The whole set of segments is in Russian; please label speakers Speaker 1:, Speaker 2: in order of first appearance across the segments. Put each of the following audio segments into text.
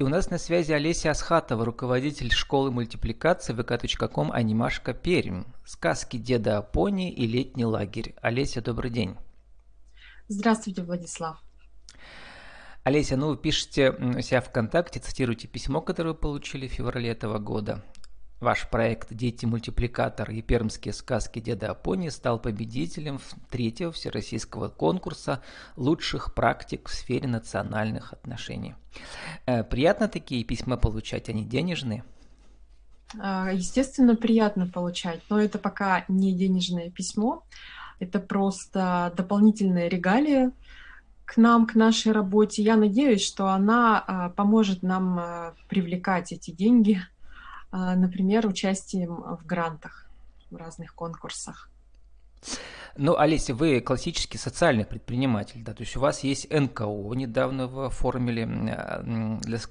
Speaker 1: И у нас на связи Олеся Асхатова, руководитель школы мультипликации vk.com «Анимашка Пермь». Сказки деда Апони и летний лагерь. Олеся, добрый день.
Speaker 2: Здравствуйте, Владислав.
Speaker 1: Олеся, ну вы пишете у себя ВКонтакте, цитируете письмо, которое вы получили в феврале этого года. Ваш проект «Дети-мультипликатор» и пермские сказки деда Апони стал победителем третьего всероссийского конкурса лучших практик в сфере национальных отношений. Э, приятно такие письма получать, они денежные?
Speaker 2: А, естественно, приятно получать, но это пока не денежное письмо, это просто дополнительная регалия к нам, к нашей работе. Я надеюсь, что она а, поможет нам а, привлекать эти деньги – например, участием в грантах, в разных конкурсах.
Speaker 1: Ну, Олеся, вы классический социальный предприниматель, да, то есть у вас есть НКО, недавно вы оформили.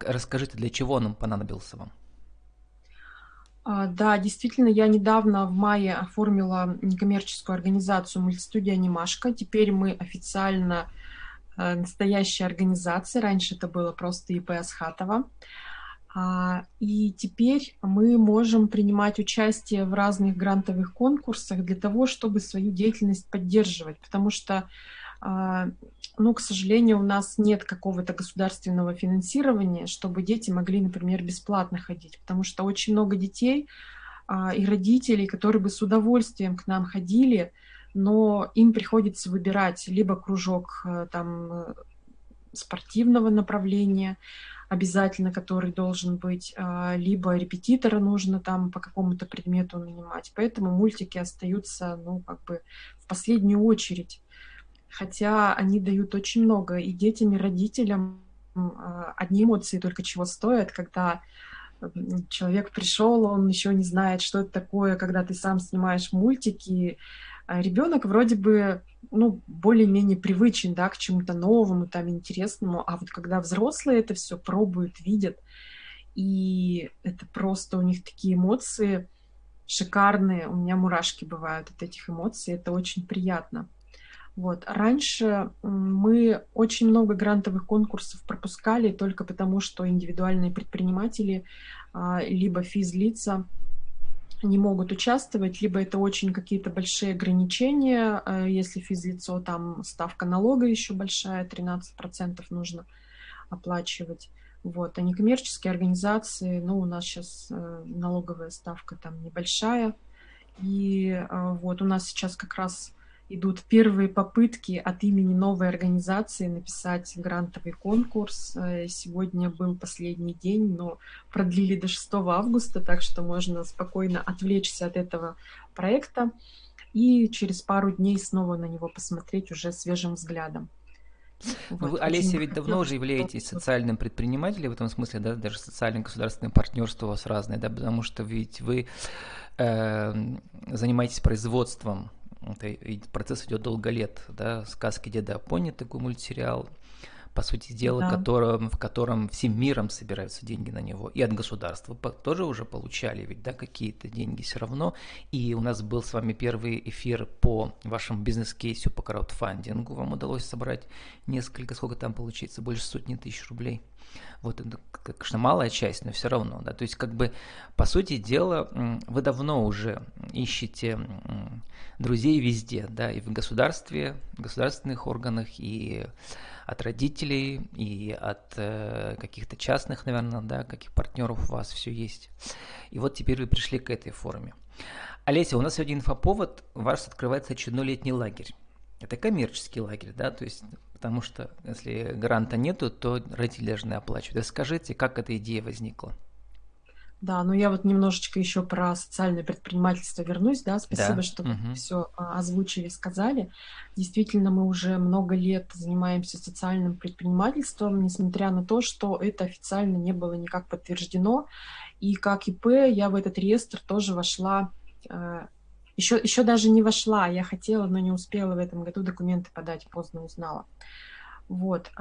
Speaker 1: Расскажите, для чего он понадобился вам?
Speaker 2: А, да, действительно, я недавно в мае оформила некоммерческую организацию мультистудия «Анимашка». Теперь мы официально э, настоящая организация. Раньше это было просто ИП Асхатова. А, и теперь мы можем принимать участие в разных грантовых конкурсах для того, чтобы свою деятельность поддерживать, потому что, а, ну, к сожалению, у нас нет какого-то государственного финансирования, чтобы дети могли, например, бесплатно ходить, потому что очень много детей а, и родителей, которые бы с удовольствием к нам ходили, но им приходится выбирать либо кружок э, там э, спортивного направления, обязательно, который должен быть, а, либо репетитора нужно там по какому-то предмету нанимать. Поэтому мультики остаются, ну, как бы в последнюю очередь. Хотя они дают очень много и детям, и родителям. А, одни эмоции только чего стоят, когда человек пришел, он еще не знает, что это такое, когда ты сам снимаешь мультики, ребенок вроде бы ну, более-менее привычен, да, к чему-то новому, там, интересному, а вот когда взрослые это все пробуют, видят, и это просто у них такие эмоции шикарные, у меня мурашки бывают от этих эмоций, это очень приятно. Вот. Раньше мы очень много грантовых конкурсов пропускали только потому, что индивидуальные предприниматели а, либо физлица не могут участвовать, либо это очень какие-то большие ограничения, э, если физлицо, там ставка налога еще большая, 13% нужно оплачивать. Вот. А некоммерческие организации, ну, у нас сейчас э, налоговая ставка там небольшая, и э, вот у нас сейчас как раз идут первые попытки от имени новой организации написать грантовый конкурс. Э, сегодня был последний день, но продлили до 6 августа, так что можно спокойно отвлечься от этого проекта и через пару дней снова на него посмотреть уже свежим взглядом.
Speaker 1: Ну, вот, вы, Олеся, ведь давно уже являетесь социальным предпринимателем в этом смысле, да, даже социальное государственное партнерство у вас разное, да, потому что ведь вы э, занимаетесь производством это процесс идет долго лет, да, сказки деда Апони, такой мультсериал, по сути дела, да. которым, в котором всем миром собираются деньги на него. И от государства тоже уже получали ведь, да, какие-то деньги все равно. И у нас был с вами первый эфир по вашему бизнес-кейсу по краудфандингу. Вам удалось собрать несколько, сколько там получится, больше сотни тысяч рублей. Вот это, конечно, малая часть, но все равно, да. То есть, как бы, по сути дела, вы давно уже ищете друзей везде, да, и в государстве, в государственных органах, и от родителей, и от э, каких-то частных, наверное, да, каких партнеров у вас все есть. И вот теперь вы пришли к этой форме. Олеся, у нас сегодня инфоповод, у вас открывается очередной летний лагерь. Это коммерческий лагерь, да, то есть потому что если гранта нету, то родители должны оплачивать. Расскажите, как эта идея возникла?
Speaker 2: Да, ну я вот немножечко еще про социальное предпринимательство вернусь, да, спасибо, да. что угу. все а, озвучили, сказали. Действительно, мы уже много лет занимаемся социальным предпринимательством, несмотря на то, что это официально не было никак подтверждено. И как ИП я в этот реестр тоже вошла еще, еще даже не вошла, я хотела, но не успела в этом году документы подать, поздно узнала. Вот.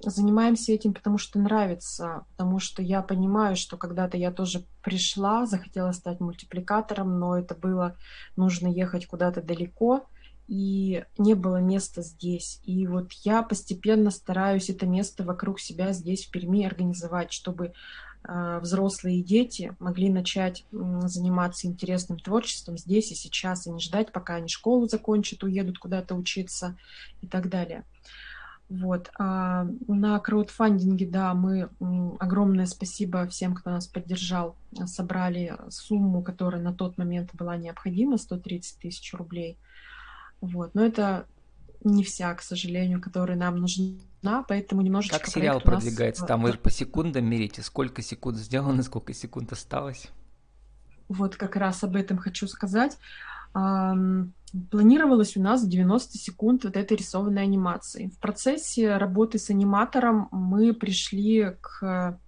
Speaker 2: Занимаемся этим, потому что нравится, потому что я понимаю, что когда-то я тоже пришла, захотела стать мультипликатором, но это было нужно ехать куда-то далеко, и не было места здесь. И вот я постепенно стараюсь это место вокруг себя здесь, в Перми, организовать, чтобы э, взрослые и дети могли начать э, заниматься интересным творчеством здесь и сейчас, и не ждать, пока они школу закончат, уедут куда-то учиться и так далее. Вот. А на краудфандинге, да, мы огромное спасибо всем, кто нас поддержал. Собрали сумму, которая на тот момент была необходима, 130 тысяч рублей. Вот. Но это не вся, к сожалению, которая нам нужна, поэтому немножечко...
Speaker 1: Как сериал продвигается? Нас... Там вы по секундам мерите, сколько секунд сделано, сколько секунд осталось?
Speaker 2: Вот как раз об этом хочу сказать. Планировалось у нас 90 секунд вот этой рисованной анимации. В процессе работы с аниматором мы пришли к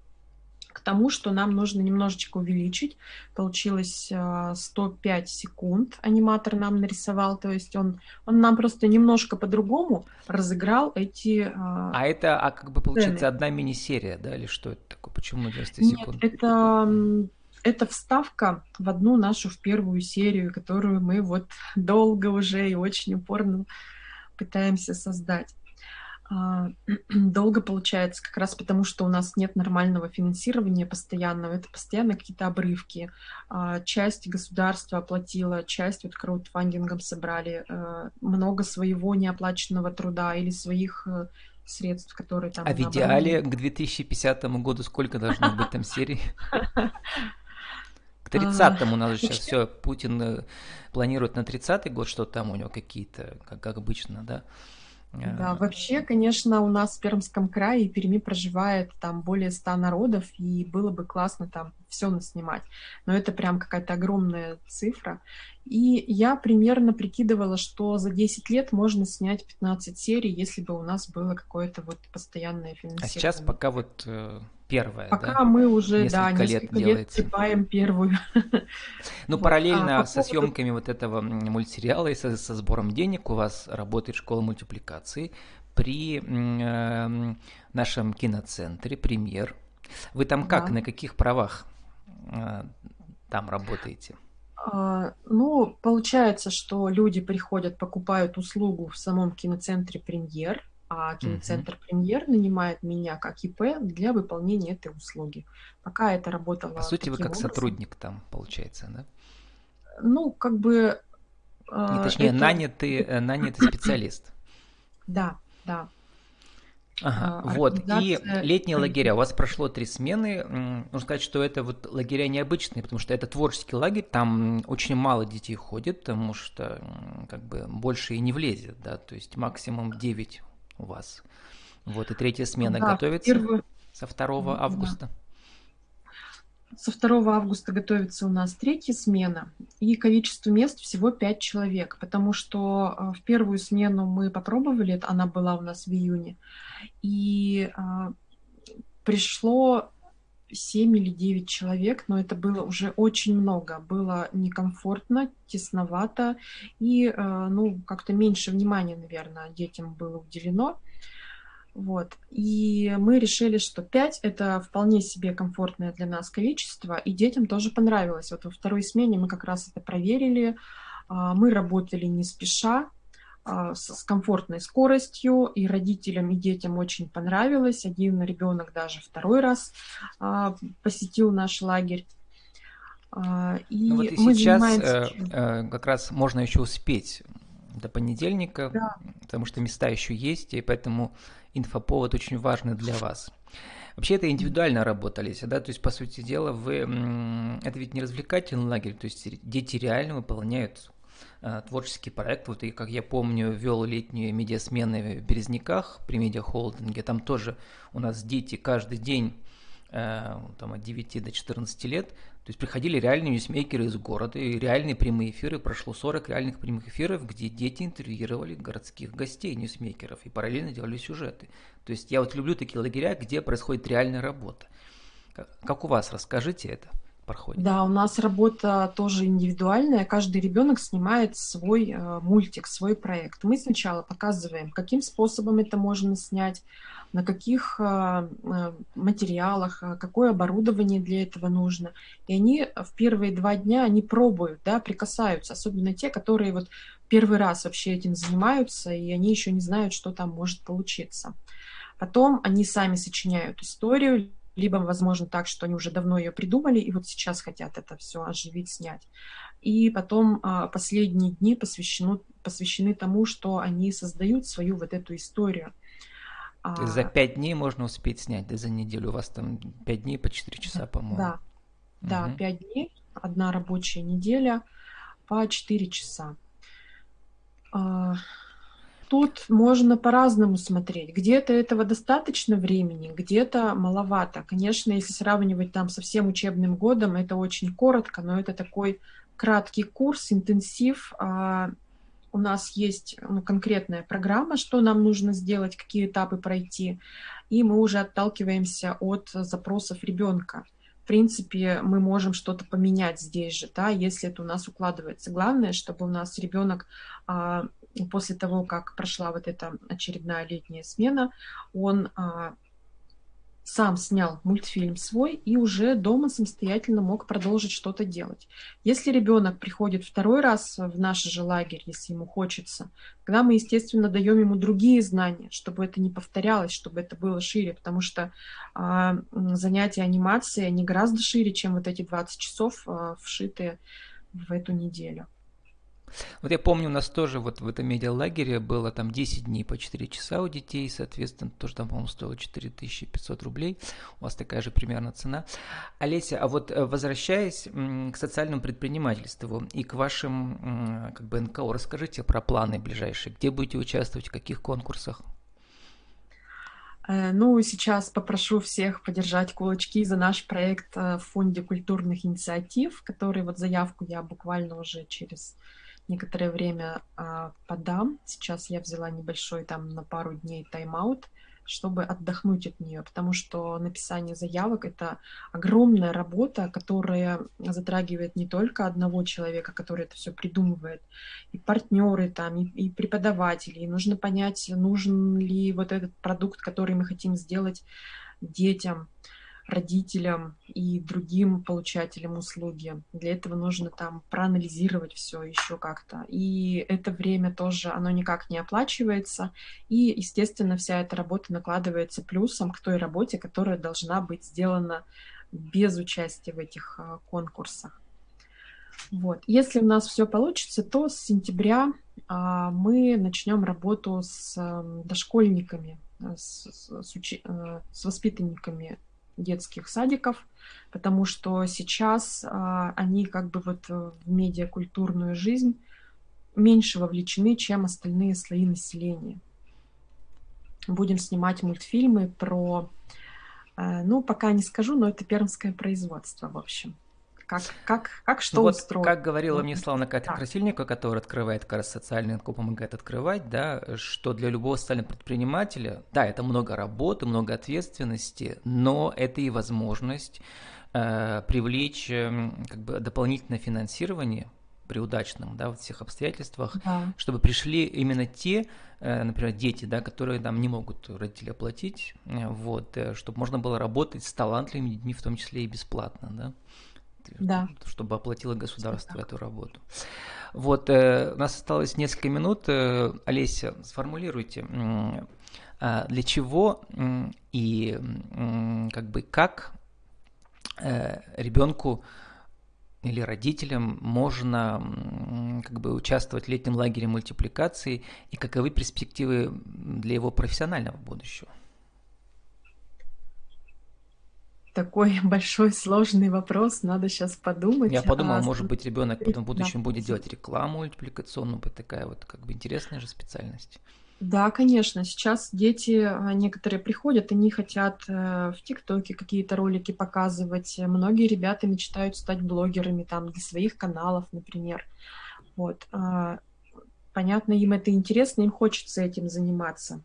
Speaker 2: к тому, что нам нужно немножечко увеличить. Получилось 105 а, секунд аниматор нам нарисовал, то есть он, он нам просто немножко по-другому разыграл эти
Speaker 1: А, а это, а как бы получается сцены. одна мини-серия, да, или что это такое? Почему 90 секунд?
Speaker 2: Нет, это это вставка в одну нашу в первую серию, которую мы вот долго уже и очень упорно пытаемся создать. А, долго получается, как раз потому, что у нас нет нормального финансирования постоянного, это постоянно какие-то обрывки. А, часть государства оплатила, часть вот краудфандингом собрали, э, много своего неоплаченного труда или своих э, средств, которые там...
Speaker 1: А в идеале к 2050 году сколько должно быть там серий? К 30-му у нас сейчас все, Путин э, планирует на 30-й год, что там у него какие-то, как, как обычно, да?
Speaker 2: Да, э, вообще, конечно, у нас в Пермском крае и Перми проживает там более ста народов, и было бы классно там все наснимать. Но это прям какая-то огромная цифра. И я примерно прикидывала, что за 10 лет можно снять 15 серий, если бы у нас было какое-то вот постоянное финансирование. А
Speaker 1: сейчас пока вот э, первая,
Speaker 2: Пока
Speaker 1: да?
Speaker 2: мы уже, несколько да, несколько лет, лет трепаем первую.
Speaker 1: Ну, вот. параллельно а, со поводу... съемками вот этого мультсериала и со, со сбором денег у вас работает школа мультипликации при э, нашем киноцентре «Премьер». Вы там как, да. на каких правах э, там работаете?
Speaker 2: А, ну, получается, что люди приходят, покупают услугу в самом киноцентре «Премьер», а киноцентр угу. «Премьер» нанимает меня как ИП для выполнения этой услуги. Пока это работало
Speaker 1: По сути, вы как образом. сотрудник там, получается, да?
Speaker 2: Ну, как бы...
Speaker 1: Не, точнее, это... нанятый, э, нанятый специалист.
Speaker 2: Да, да.
Speaker 1: Ага, а, вот, и летние лагеря. У вас прошло три смены. Нужно сказать, что это вот лагеря необычные, потому что это творческий лагерь, там очень мало детей ходит, потому что как бы больше и не влезет, да, то есть максимум 9 у вас. Вот, и третья смена да, готовится первый... со 2 августа.
Speaker 2: Со 2 августа готовится у нас третья смена, и количество мест всего 5 человек, потому что э, в первую смену мы попробовали, она была у нас в июне, и а, пришло 7 или 9 человек, но это было уже очень много. Было некомфортно, тесновато, и э, ну, как-то меньше внимания, наверное, детям было уделено. Вот. И мы решили, что 5 это вполне себе комфортное для нас количество, и детям тоже понравилось. Вот во второй смене мы как раз это проверили. А, мы работали не спеша, а, с комфортной скоростью, и родителям, и детям очень понравилось. Один ребенок даже второй раз а, посетил наш лагерь.
Speaker 1: И ну вот и мы сейчас занимаемся... Э, э, как раз можно еще успеть до понедельника, да. потому что места еще есть, и поэтому инфоповод очень важный для вас. Вообще это индивидуально работали, да, то есть, по сути дела, вы, это ведь не развлекательный лагерь, то есть дети реально выполняют Э, творческий проект. Вот и, как я помню, вел летние медиасмены в Березняках при медиахолдинге. Там тоже у нас дети каждый день э, там, от 9 до 14 лет. То есть приходили реальные ньюсмейкеры из города, и реальные прямые эфиры. Прошло 40 реальных прямых эфиров, где дети интервьюировали городских гостей, ньюсмейкеров, и параллельно делали сюжеты. То есть я вот люблю такие лагеря, где происходит реальная работа. Как у вас? Расскажите это проходит?
Speaker 2: Да, у нас работа тоже индивидуальная. Каждый ребенок снимает свой э, мультик, свой проект. Мы сначала показываем, каким способом это можно снять, на каких э, э материалах, какое оборудование для этого нужно. И они в первые два дня они пробуют, да, прикасаются, особенно те, которые вот первый раз вообще этим занимаются, и они еще не знают, что там может получиться. Потом они сами сочиняют историю, либо, возможно, так, что они уже давно ее придумали, и вот сейчас хотят это все оживить, снять. И потом а, последние дни посвящены, посвящены тому, что они создают свою вот эту историю.
Speaker 1: То есть за а, пять дней можно успеть снять, да, за неделю у вас там пять дней по четыре часа, по-моему.
Speaker 2: Да, да, пять дней, одна рабочая неделя по четыре часа. Тут можно по-разному смотреть. Где-то этого достаточно времени, где-то маловато. Конечно, если сравнивать там со всем учебным годом, это очень коротко, но это такой краткий курс, интенсив. А, у нас есть ну, конкретная программа, что нам нужно сделать, какие этапы пройти, и мы уже отталкиваемся от запросов ребенка. В принципе, мы можем что-то поменять здесь же, да, если это у нас укладывается. Главное, чтобы у нас ребенок а, после того, как прошла вот эта очередная летняя смена, он а, сам снял мультфильм свой и уже дома самостоятельно мог продолжить что-то делать. Если ребенок приходит второй раз в наш же лагерь, если ему хочется, тогда мы, естественно, даем ему другие знания, чтобы это не повторялось, чтобы это было шире, потому что э, занятия анимацией, они гораздо шире, чем вот эти 20 часов, э, вшитые в эту неделю.
Speaker 1: Вот я помню, у нас тоже вот в этом медиалагере было там 10 дней по 4 часа у детей, соответственно, тоже там, по-моему, стоило 4500 рублей. У вас такая же примерно цена. Олеся, а вот э, возвращаясь к социальному предпринимательству и к вашим как бы НКО, расскажите про планы ближайшие. Где будете участвовать, в каких конкурсах?
Speaker 2: Э, ну, сейчас попрошу всех подержать кулачки за наш проект э, в Фонде культурных инициатив, который вот заявку я буквально уже через некоторое время а, подам. Сейчас я взяла небольшой там на пару дней тайм-аут, чтобы отдохнуть от нее, потому что написание заявок это огромная работа, которая затрагивает не только одного человека, который это все придумывает, и партнеры там, и, и преподаватели, и нужно понять, нужен ли вот этот продукт, который мы хотим сделать детям, родителям и другим получателям услуги. Для этого нужно там проанализировать все еще как-то. И это время тоже, оно никак не оплачивается. И, естественно, вся эта работа накладывается плюсом к той работе, которая должна быть сделана без участия в этих а, конкурсах. Вот. Если у нас все получится, то с сентября а, мы начнем работу с а, дошкольниками, с, с, с, учи, а, с воспитанниками детских садиков, потому что сейчас а, они как бы вот в медиакультурную жизнь меньше вовлечены, чем остальные слои населения. Будем снимать мультфильмы про, а, ну, пока не скажу, но это пермское производство, в общем как, как, как что ну, вот, устроить.
Speaker 1: Как говорила мне Славна Катя Красильникова, которая открывает как раз социальный НКО, помогает открывать, да, что для любого социального предпринимателя, да, это много работы, много ответственности, но это и возможность э, привлечь э, как бы дополнительное финансирование при удачном, да, вот всех обстоятельствах, да. чтобы пришли именно те, э, например, дети, да, которые там не могут родители оплатить, э, вот, э, чтобы можно было работать с талантливыми детьми, в том числе и бесплатно, да
Speaker 2: да.
Speaker 1: чтобы оплатило государство эту работу. Вот, э, у нас осталось несколько минут. Э, Олеся, сформулируйте, э, для чего э, и э, как бы как э, ребенку или родителям можно как бы участвовать в летнем лагере мультипликации и каковы перспективы для его профессионального будущего?
Speaker 2: Такой большой сложный вопрос, надо сейчас подумать.
Speaker 1: Я подумал, а, может быть, ребенок потом в будущем да. будет делать рекламу мультипликационную, такая вот как бы интересная же специальность.
Speaker 2: Да, конечно. Сейчас дети а, некоторые приходят, они хотят э, в ТикТоке какие-то ролики показывать. Многие ребята мечтают стать блогерами там для своих каналов, например. Вот. А, понятно, им это интересно, им хочется этим заниматься.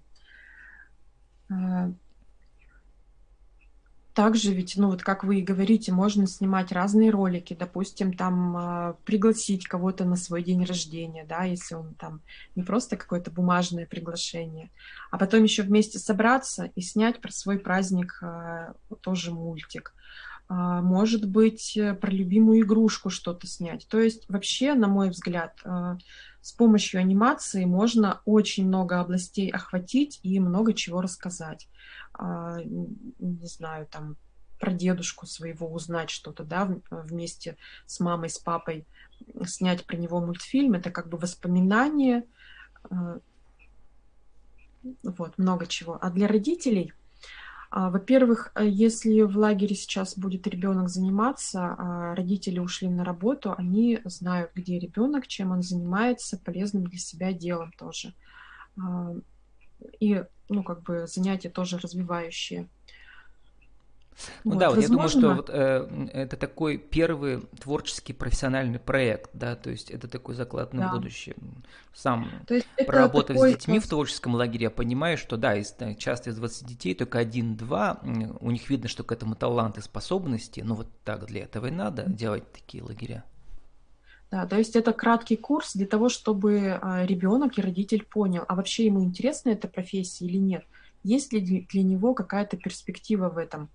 Speaker 2: Также ведь, ну вот как вы и говорите, можно снимать разные ролики, допустим, там э, пригласить кого-то на свой день рождения, да, если он там не просто какое-то бумажное приглашение, а потом еще вместе собраться и снять про свой праздник э, тоже мультик. А, может быть, э, про любимую игрушку что-то снять. То есть вообще, на мой взгляд, а, с помощью анимации можно очень много областей охватить и много чего рассказать. А, не знаю, там про дедушку своего узнать что-то, да, вместе с мамой, с папой снять про него мультфильм, это как бы воспоминание, вот, много чего. А для родителей – во-первых, э, если в лагере сейчас будет ребенок заниматься, а родители ушли на работу, они знают, где ребенок, чем он занимается, полезным для себя делом тоже. А, и, ну, как бы занятия тоже развивающие.
Speaker 1: Ну вот, да, вот возможно... я думаю, что вот, э, это такой первый творческий профессиональный проект, да, то есть это такой заклад на да. будущее. Сам то есть проработав такой... с детьми в творческом лагере, я понимаю, что да, из, часто из 20 детей только один-два, у них видно, что к этому талант и способности, но вот так для этого и надо делать такие лагеря.
Speaker 2: Да, то есть это краткий курс для того, чтобы а, ребенок и родитель понял, а вообще ему интересна эта профессия или нет, есть ли для него какая-то перспектива в этом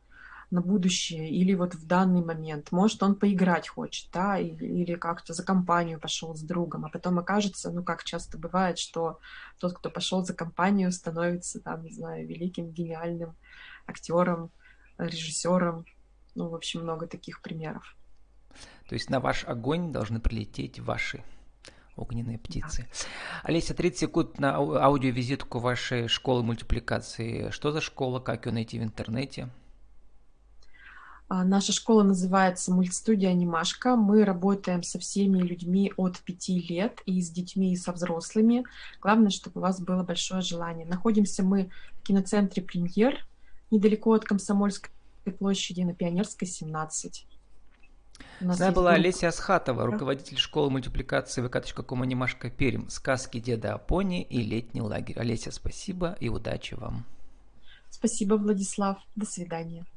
Speaker 2: на будущее или вот в данный момент. Может, он поиграть хочет, да, или, или как-то за компанию пошел с другом, а потом окажется, ну, как часто бывает, что тот, кто пошел за компанию, становится, там, не знаю, великим, гениальным актером, режиссером. Ну, в общем, много таких примеров.
Speaker 1: То есть на ваш огонь должны прилететь ваши огненные птицы. Да. Олеся, 30 секунд на аудиовизитку вашей школы мультипликации. Что за школа, как ее найти в интернете?
Speaker 2: А, наша школа называется мультстудия «Анимашка». Мы работаем со всеми людьми от 5 лет, и с детьми, и со взрослыми. Главное, чтобы у вас было большое желание. Находимся мы в киноцентре «Премьер», недалеко от Комсомольской площади, на Пионерской, 17.
Speaker 1: С нами была Олеся Асхатова, руководитель школы мультипликации vk.com анимашка Перим, сказки деда Апони и летний лагерь. Олеся, спасибо и удачи вам.
Speaker 2: Спасибо, Владислав. До свидания.